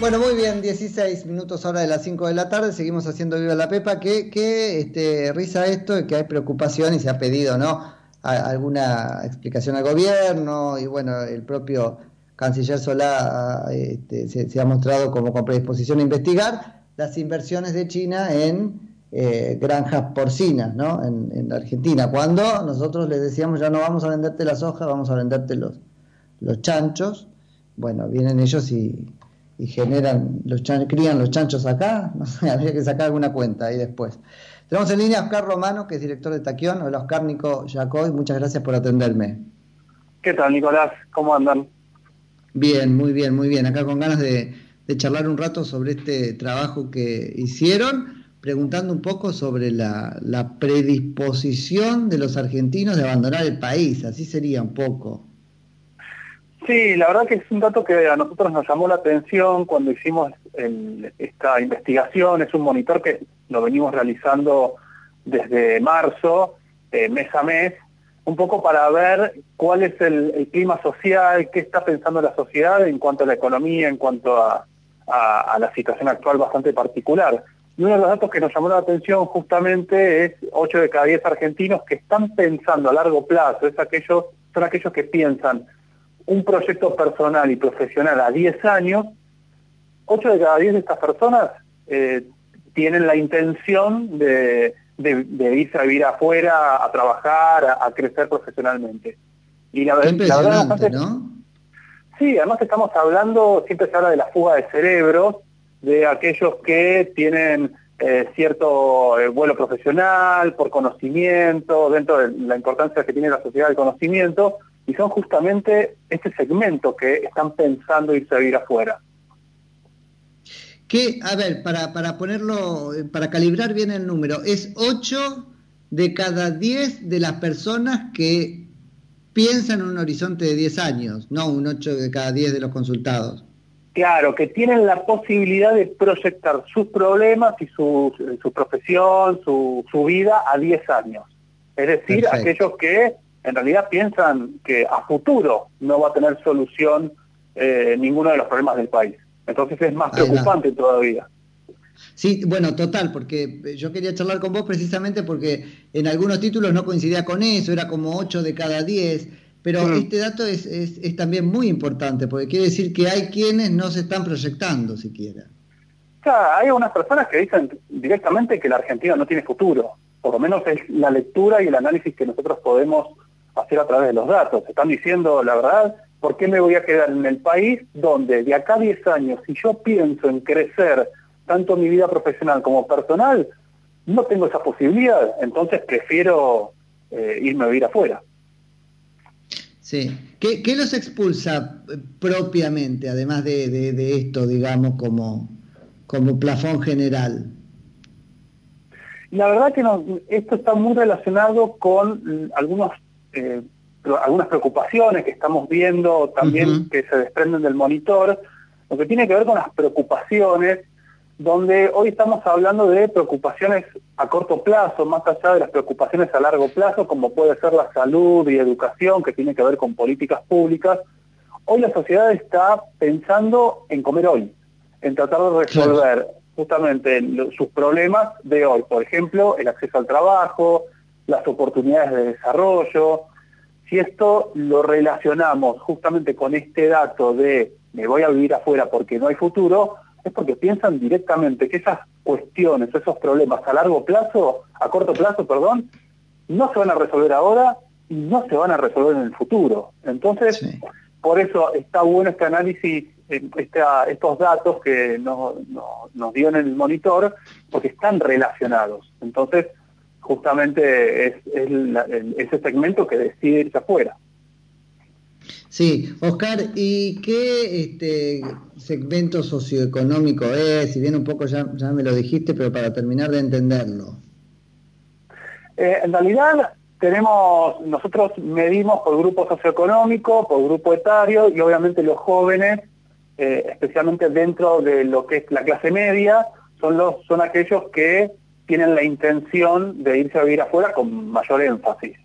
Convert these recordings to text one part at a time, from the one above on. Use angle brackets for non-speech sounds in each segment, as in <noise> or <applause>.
Bueno, muy bien, 16 minutos ahora de las 5 de la tarde, seguimos haciendo Viva la Pepa. Qué, qué este, risa esto, que hay preocupación y se ha pedido, ¿no? alguna explicación al gobierno y bueno, el propio canciller Solá este, se, ha mostrado como con predisposición a investigar las inversiones de China en eh, granjas porcinas, ¿no? En, en, Argentina, cuando nosotros les decíamos ya no vamos a venderte las hojas, vamos a venderte los, los chanchos, bueno, vienen ellos y y generan, los crían los chanchos acá, <laughs> no sé, habría que sacar alguna cuenta ahí después. Tenemos en línea a Oscar Romano, que es director de Taquión. Hola Oscar Nico Yacoy, muchas gracias por atenderme. ¿Qué tal Nicolás? ¿Cómo andan? Bien, muy bien, muy bien. Acá con ganas de, charlar un rato sobre este trabajo que hicieron, preguntando un poco sobre la, la predisposición de los argentinos de abandonar el país, así sería un poco. Sí, la verdad que es un dato que a nosotros nos llamó la atención cuando hicimos esta investigación. Es un monitor que lo venimos realizando desde marzo, eh, mes a mes, un poco para ver cuál es el, clima social, qué está pensando la sociedad en cuanto a la economía, en cuanto a, la situación actual bastante particular. Y uno de los datos que nos llamó la atención justamente es 8 de cada 10 argentinos que están pensando a largo plazo, es aquellos, son aquellos que piensan un proyecto personal y profesional a 10 años, 8 de cada 10 de estas personas eh, tienen la intención de, irse a vivir afuera, a trabajar, a, crecer profesionalmente. Y la, verdad, ¿no? Sí, además estamos hablando, siempre se habla de la fuga de cerebros, de aquellos que tienen eh, cierto eh, vuelo profesional, por conocimiento, dentro de la importancia que tiene la sociedad del conocimiento, y son justamente este segmento que están pensando irse a vivir afuera. Que, a ver, para, para ponerlo, para calibrar bien el número, es 8 de cada 10 de las personas que piensan en un horizonte de 10 años, no un 8 de cada 10 de los consultados. Claro, que tienen la posibilidad de proyectar sus problemas y su, su profesión, su, su vida a 10 años. Es decir, aquellos que en realidad piensan que a futuro no va a tener solución eh, ninguno de los problemas del país. Entonces es más preocupante todavía. Sí, bueno, total, porque yo quería charlar con vos precisamente porque en algunos títulos no coincidía con eso, era como 8 de cada 10, pero este dato es, es, también muy importante, porque quiere decir que hay quienes no se están proyectando siquiera. O sea, hay algunas personas que dicen directamente que la Argentina no tiene futuro, por lo menos es la lectura y el análisis que nosotros podemos hacer a través de los datos. Están diciendo, la verdad, ¿por qué me voy a quedar en el país donde de acá a 10 años, si yo pienso en crecer tanto mi vida profesional como personal, no tengo esa posibilidad, entonces prefiero eh, irme a vivir afuera. Sí. ¿Qué, los expulsa eh, propiamente, además de, esto, digamos, como, como plafón general? La verdad que esto está muy relacionado con algunos eh, algunas preocupaciones que estamos viendo también que se desprenden del monitor, lo que tiene que ver con las preocupaciones, donde hoy estamos hablando de preocupaciones a corto plazo, más allá de las preocupaciones a largo plazo, como puede ser la salud y educación, que tiene que ver con políticas públicas. Hoy la sociedad está pensando en comer hoy, en tratar de resolver justamente sus problemas de hoy. Por ejemplo, el acceso al trabajo, las oportunidades de desarrollo. Si esto lo relacionamos justamente con este dato de me voy a vivir afuera porque no hay futuro, es porque piensan directamente que esas cuestiones, esos problemas a largo plazo, a corto plazo, perdón, no se van a resolver ahora y no se van a resolver en el futuro. Entonces, por eso está bueno este análisis, eh, estos datos que nos, nos dio en el monitor, porque están relacionados. Entonces, justamente es, ese segmento que decide irse afuera. Sí, Oscar, ¿y qué este, segmento socioeconómico es? Si bien un poco ya, ya me lo dijiste, pero para terminar de entenderlo. Eh, en realidad tenemos, nosotros medimos por grupo socioeconómico, por grupo etario y obviamente los jóvenes, eh, especialmente dentro de lo que es la clase media, son, los, son aquellos que tienen la intención de irse a vivir afuera con mayor énfasis.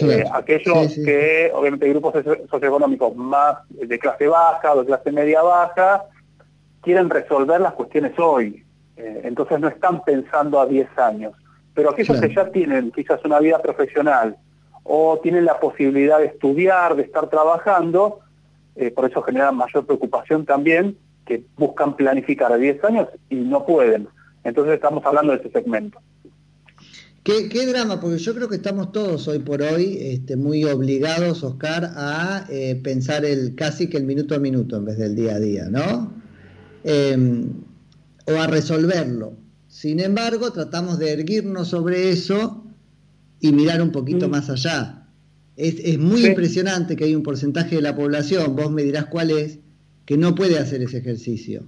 Eh, aquellos que, obviamente, grupos socioeconómicos más de clase baja o de clase media baja, quieren resolver las cuestiones hoy, eh, entonces no están pensando a 10 años. Pero aquellos que ya tienen quizás una vida profesional o tienen la posibilidad de estudiar, de estar trabajando, eh, por eso generan mayor preocupación también, que buscan planificar a 10 años y no pueden. Entonces estamos hablando de ese segmento. ¿Qué, drama? Porque yo creo que estamos todos hoy por hoy este, muy obligados, Oscar, a eh, pensar el casi que el minuto a minuto en vez del día a día, ¿no? Em, o a resolverlo. Sin embargo, tratamos de erguirnos sobre eso y mirar un poquito mm. más allá. Es, muy impresionante que hay un porcentaje de la población, vos me dirás cuál es, que no puede hacer ese ejercicio.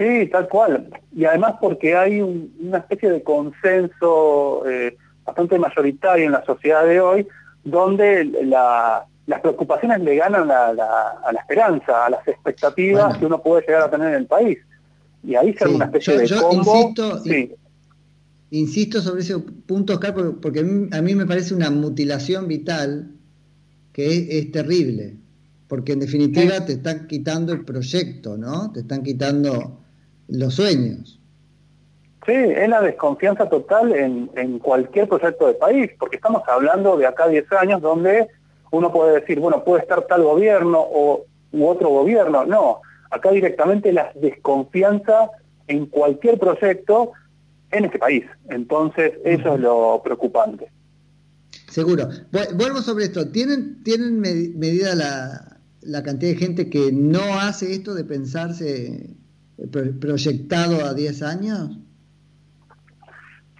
Sí, tal cual. Y además porque hay una especie de consenso eh, bastante mayoritario en la sociedad de hoy, donde las preocupaciones le ganan a la, esperanza, a las expectativas que uno puede llegar a tener en el país. Y ahí se una especie de combo. Insisto, sobre ese punto, Oscar, porque, a mí me parece una mutilación vital que es, terrible, porque en definitiva te están quitando el proyecto, ¿no? Te están quitando los sueños. Sí, es la desconfianza total en, cualquier proyecto de país, porque estamos hablando de acá 10 años donde uno puede decir, bueno, puede estar tal gobierno o, u otro gobierno. No, acá directamente la desconfianza en cualquier proyecto en este país. Entonces, eso es lo preocupante. Seguro. Vuelvo sobre esto. ¿Tienen, tienen medida la, la cantidad de gente que no hace esto de pensarse proyectado a 10 años?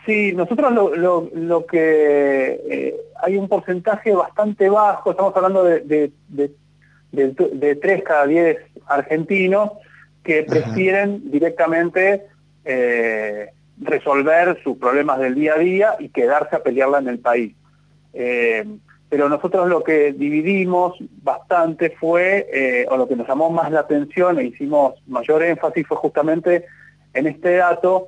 Sí, nosotros lo, lo, que eh, hay un porcentaje bastante bajo, estamos hablando de, de, de, 3 cada 10 argentinos que prefieren directamente eh, resolver sus problemas del día a día y quedarse a pelearla en el país. Eh, pero nosotros lo que dividimos bastante fue, eh, o lo que nos llamó más la atención e hicimos mayor énfasis fue justamente en este dato,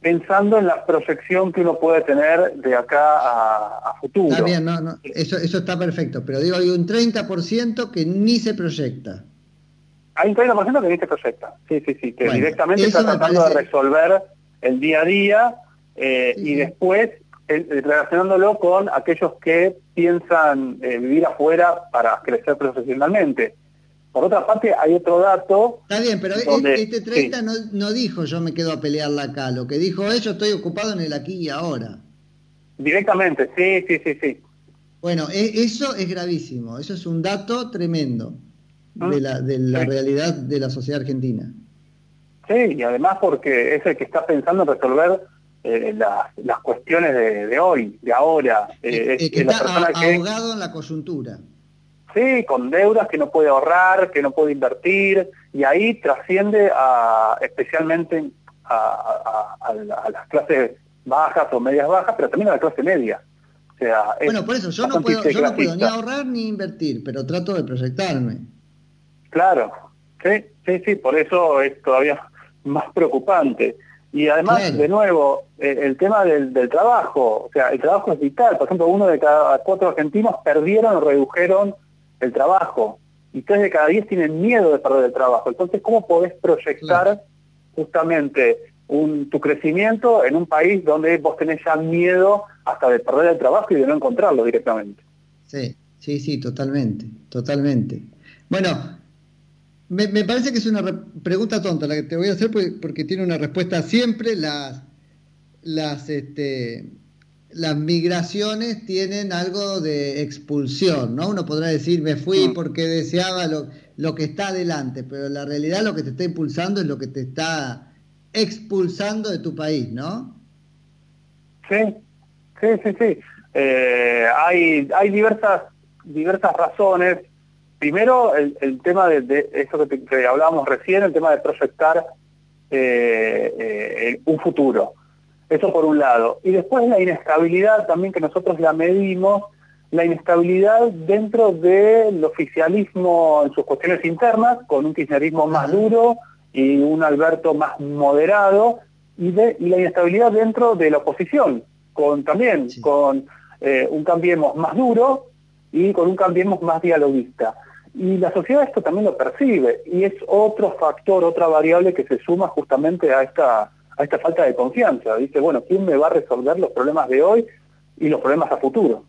pensando en la proyección que uno puede tener de acá a, futuro. Está bien, no, no, eso, eso está perfecto, pero digo, hay un 30% que ni se proyecta. Hay un 30% que ni se proyecta, sí, sí, sí, que directamente está tratando de resolver el día a día eh, y después relacionándolo con aquellos que piensan eh, vivir afuera para crecer profesionalmente. Por otra parte, hay otro dato. Está bien, pero este 30 no, dijo yo me quedo a pelearla acá. Lo que dijo es yo estoy ocupado en el aquí y ahora. Directamente, sí, sí, sí, sí. Bueno, e, eso es gravísimo. Eso es un dato tremendo de la, de la realidad de la sociedad argentina. Sí, y además porque es el que está pensando en resolver eh, las, cuestiones de, hoy, de ahora. Eh, es, que está ahogado en la coyuntura. Sí, con deudas que no puede ahorrar, que no puede invertir, y ahí trasciende a, especialmente a, las clases bajas o medias bajas, pero también a la clase media. O sea, bueno, por eso yo no, puedo, yo no puedo ni ahorrar ni invertir, pero trato de proyectarme. Claro, sí, sí, sí, por eso es todavía <laughs> más preocupante. Y además, de nuevo, eh, el tema del, trabajo, o sea, el trabajo es vital. Por ejemplo, uno de cada cuatro argentinos perdieron o redujeron el trabajo. Y tres de cada diez tienen miedo de perder el trabajo. Entonces, ¿cómo podés proyectar justamente un, tu crecimiento en un país donde vos tenés ya miedo hasta de perder el trabajo y de no encontrarlo directamente? Sí, sí, sí, totalmente, totalmente. Bueno, me, parece que es una pregunta tonta la que te voy a hacer porque, tiene una respuesta siempre. Las, las, este, las migraciones tienen algo de expulsión, ¿no? Uno podrá decir, me fui mm. porque deseaba lo, lo que está adelante, pero la realidad lo que te está impulsando es lo que te está expulsando de tu país, ¿no? Sí, sí, sí, sí. Eh, hay, hay diversas, diversas razones primero el, tema de, eso que, hablábamos recién, el tema de proyectar eh, eh, un futuro. Eso por un lado. Y después la inestabilidad también que nosotros la medimos, la inestabilidad dentro del oficialismo en sus cuestiones internas, con un kirchnerismo más duro y un Alberto más moderado, y, de, la inestabilidad dentro de la oposición, con también con eh, un Cambiemos más duro y con un Cambiemos más dialoguista. Y la sociedad esto también lo percibe y es otro factor, otra variable que se suma justamente a esta, a esta falta de confianza. Dice, bueno, ¿quién me va a resolver los problemas de hoy y los problemas a futuro?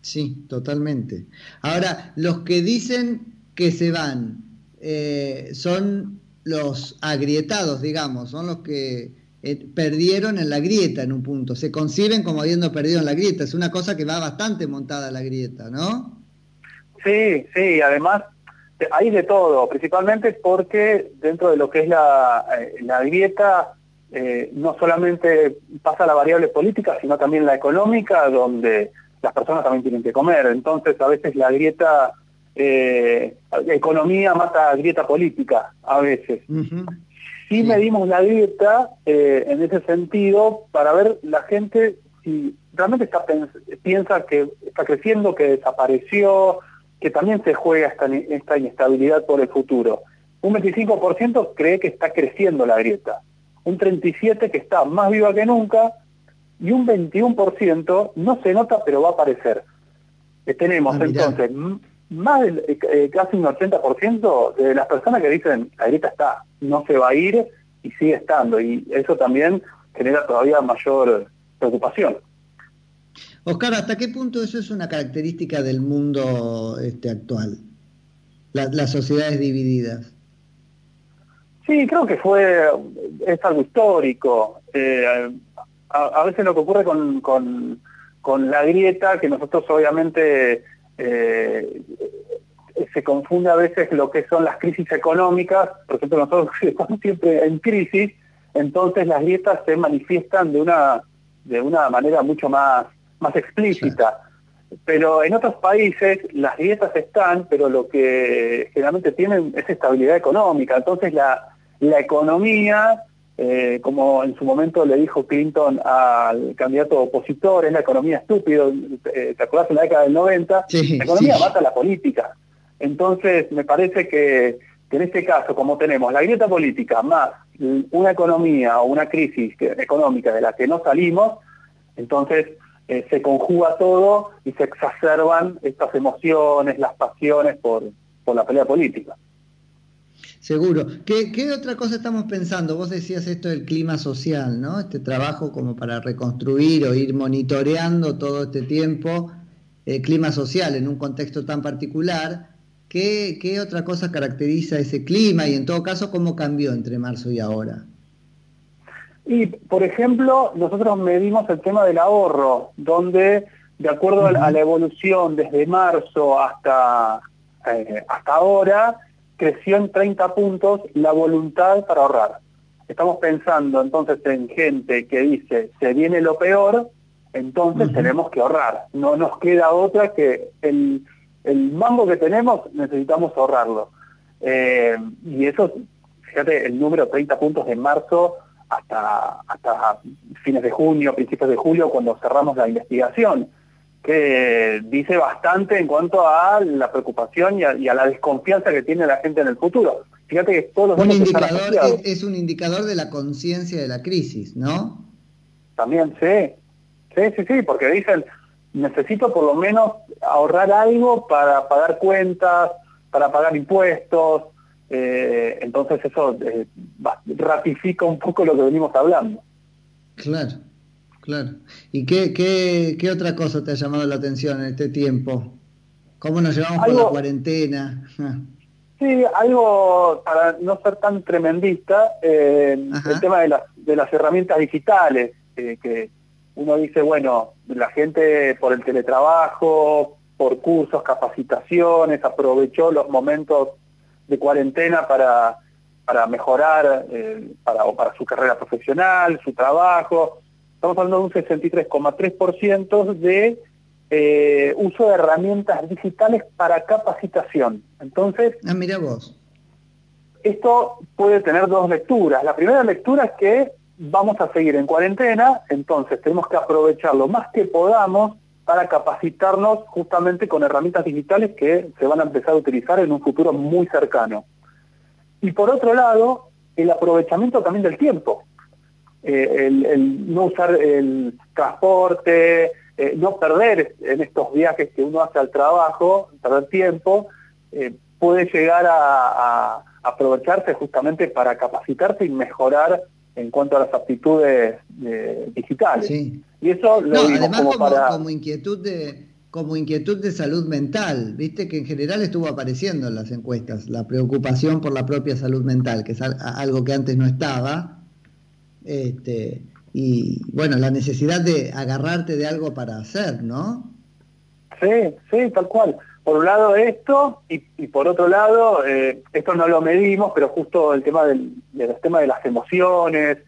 Sí, totalmente. Ahora, los que dicen que se van eh, son los agrietados, digamos, son los que eh, perdieron en la grieta en un punto, se conciben como habiendo perdido en la grieta, es una cosa que va bastante montada la grieta, ¿no? Sí, sí, además hay de todo, principalmente porque dentro de lo que es la, eh, la grieta eh, no solamente pasa la variable política, sino también la económica, donde las personas también tienen que comer. Entonces, a veces la grieta, eh, economía mata grieta política, a veces. Si medimos la grieta en ese sentido para ver la gente si realmente está, piensa que está creciendo, que desapareció, que también se juega esta, esta inestabilidad por el futuro. Un 25% cree que está creciendo la grieta, un 37% que está más viva que nunca y un 21% no se nota pero va a aparecer. Eh, tenemos ah, entonces más del, eh, eh, casi un 80% de las personas que dicen la grieta está, no se va a ir y sigue estando y eso también genera todavía mayor preocupación. Oscar, ¿hasta qué punto eso es una característica del mundo este, actual? las sociedades divididas. Sí, creo que fue, es algo histórico. Eh, a, veces lo que ocurre con, la grieta, que nosotros obviamente eh, se confunde a veces lo que son las crisis económicas, por ejemplo nosotros <laughs> estamos siempre en crisis, entonces las grietas se manifiestan de una, de una manera mucho más más explícita. Pero en otros países las dietas están, pero lo que generalmente tienen es estabilidad económica. Entonces la, la economía, eh, como en su momento le dijo Clinton al candidato opositor, es la economía estúpido, eh, ¿te acuerdas en la década del 90? la economía mata la política. Entonces me parece que, que en este caso, como tenemos la grieta política más una economía o una crisis económica de la que no salimos, entonces eh, se conjuga todo y se exacerban estas emociones, las pasiones por, la pelea política. Seguro. ¿Qué, otra cosa estamos pensando? Vos decías esto del clima social, ¿no? Este trabajo como para reconstruir o ir monitoreando todo este tiempo el clima social en un contexto tan particular. ¿Qué, ¿Qué otra cosa caracteriza ese clima y en todo caso cómo cambió entre marzo y ahora? Y, por ejemplo, nosotros medimos el tema del ahorro, donde, de acuerdo a la evolución desde marzo hasta, eh, hasta ahora, creció en 30 puntos la voluntad para ahorrar. Estamos pensando entonces en gente que dice, se viene lo peor, entonces tenemos que ahorrar. No nos queda otra que el, el mango que tenemos, necesitamos ahorrarlo. Eh, y eso, fíjate, el número 30 puntos de marzo hasta, hasta fines de junio, principios de julio, cuando cerramos la investigación, que dice bastante en cuanto a la preocupación y a, la desconfianza que tiene la gente en el futuro. Fíjate que todos los un indicador es, es, un indicador de la conciencia de la crisis, ¿no? También, sí. Sí, sí, sí, porque dicen, necesito por lo menos ahorrar algo para pagar cuentas, para pagar impuestos, eh, entonces eso eh, ratifica un poco lo que venimos hablando. Claro, claro. ¿Y qué, qué, qué, otra cosa te ha llamado la atención en este tiempo? ¿Cómo nos llevamos con la cuarentena? <laughs> sí, algo para no ser tan tremendista, eh, el tema de las, de las herramientas digitales, que uno dice, bueno, la gente por el teletrabajo, por cursos, capacitaciones, aprovechó los momentos de cuarentena para, para mejorar eh, para, o para su carrera profesional, su trabajo. Estamos hablando de un 63,3% de eh, uso de herramientas digitales para capacitación. Entonces, ah, mira vos. Esto puede tener dos lecturas. La primera lectura es que vamos a seguir en cuarentena, entonces tenemos que aprovechar lo más que podamos para capacitarnos justamente con herramientas digitales que se van a empezar a utilizar en un futuro muy cercano. Y por otro lado, el aprovechamiento también del tiempo. Eh, el, no usar el transporte, eh, no perder en estos viajes que uno hace al trabajo, perder tiempo, eh, puede llegar a, aprovecharse justamente para capacitarse y mejorar en cuanto a las aptitudes eh, digitales. Sí. Y eso lo no, además como, para... como inquietud de como inquietud de salud mental, viste que en general estuvo apareciendo en las encuestas, la preocupación por la propia salud mental, que es algo que antes no estaba, este, y bueno, la necesidad de agarrarte de algo para hacer, ¿no? Sí, sí, tal cual. Por un lado esto, y, por otro lado, eh, esto no lo medimos, pero justo el tema del, del tema de las emociones,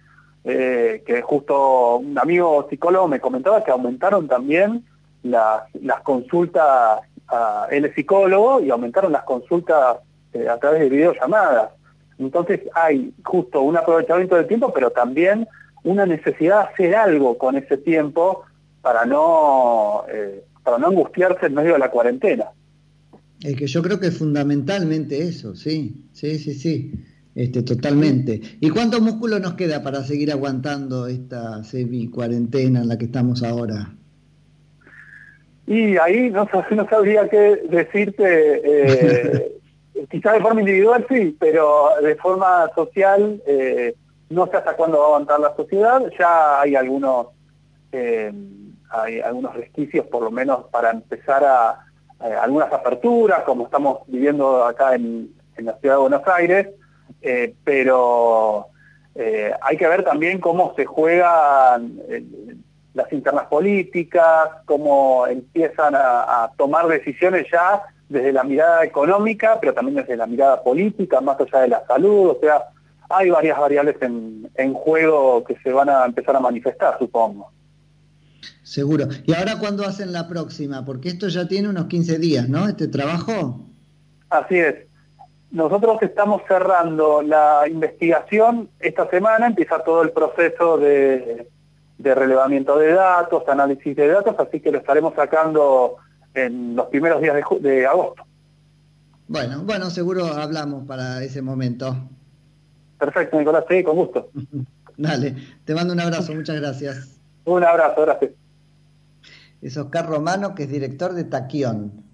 eh, que justo un amigo psicólogo me comentaba que aumentaron también las, consultas, a, él es psicólogo, y aumentaron las consultas eh, a través de videollamadas. Entonces hay justo un aprovechamiento del tiempo, pero también una necesidad de hacer algo con ese tiempo para no, para no angustiarse en medio de la cuarentena. Es que yo creo que es fundamentalmente eso, sí, sí, sí, sí, este, totalmente. ¿Y cuánto músculo nos queda para seguir aguantando esta semi-cuarentena en la que estamos ahora? Y ahí no, no sabría qué decirte, eh, <laughs> quizás de forma individual sí, pero de forma social eh, no sé hasta cuándo va a aguantar la sociedad, ya hay algunos, eh, hay algunos resquicios por lo menos para empezar a, algunas aperturas, como estamos viviendo acá en, en la ciudad de Buenos Aires, pero hay que ver también cómo se juegan las internas políticas, cómo empiezan a, tomar decisiones ya desde la mirada económica, pero también desde la mirada política, más allá de la salud, o sea, hay varias variables en, en juego que se van a empezar a manifestar, supongo. Seguro. ¿Y ahora cuándo hacen la próxima? Porque esto ya tiene unos 15 días, ¿no? Este trabajo. Así es. Nosotros estamos cerrando la investigación esta semana, empieza todo el proceso de, de relevamiento de datos, análisis de datos, así que lo estaremos sacando en los primeros días de, agosto. Bueno, bueno, seguro hablamos para ese momento. Perfecto, Nicolás, sí, con gusto. <laughs> Dale, te mando un abrazo, muchas gracias. Un abrazo, gracias. Es Oscar Romano, que es director de Taquión.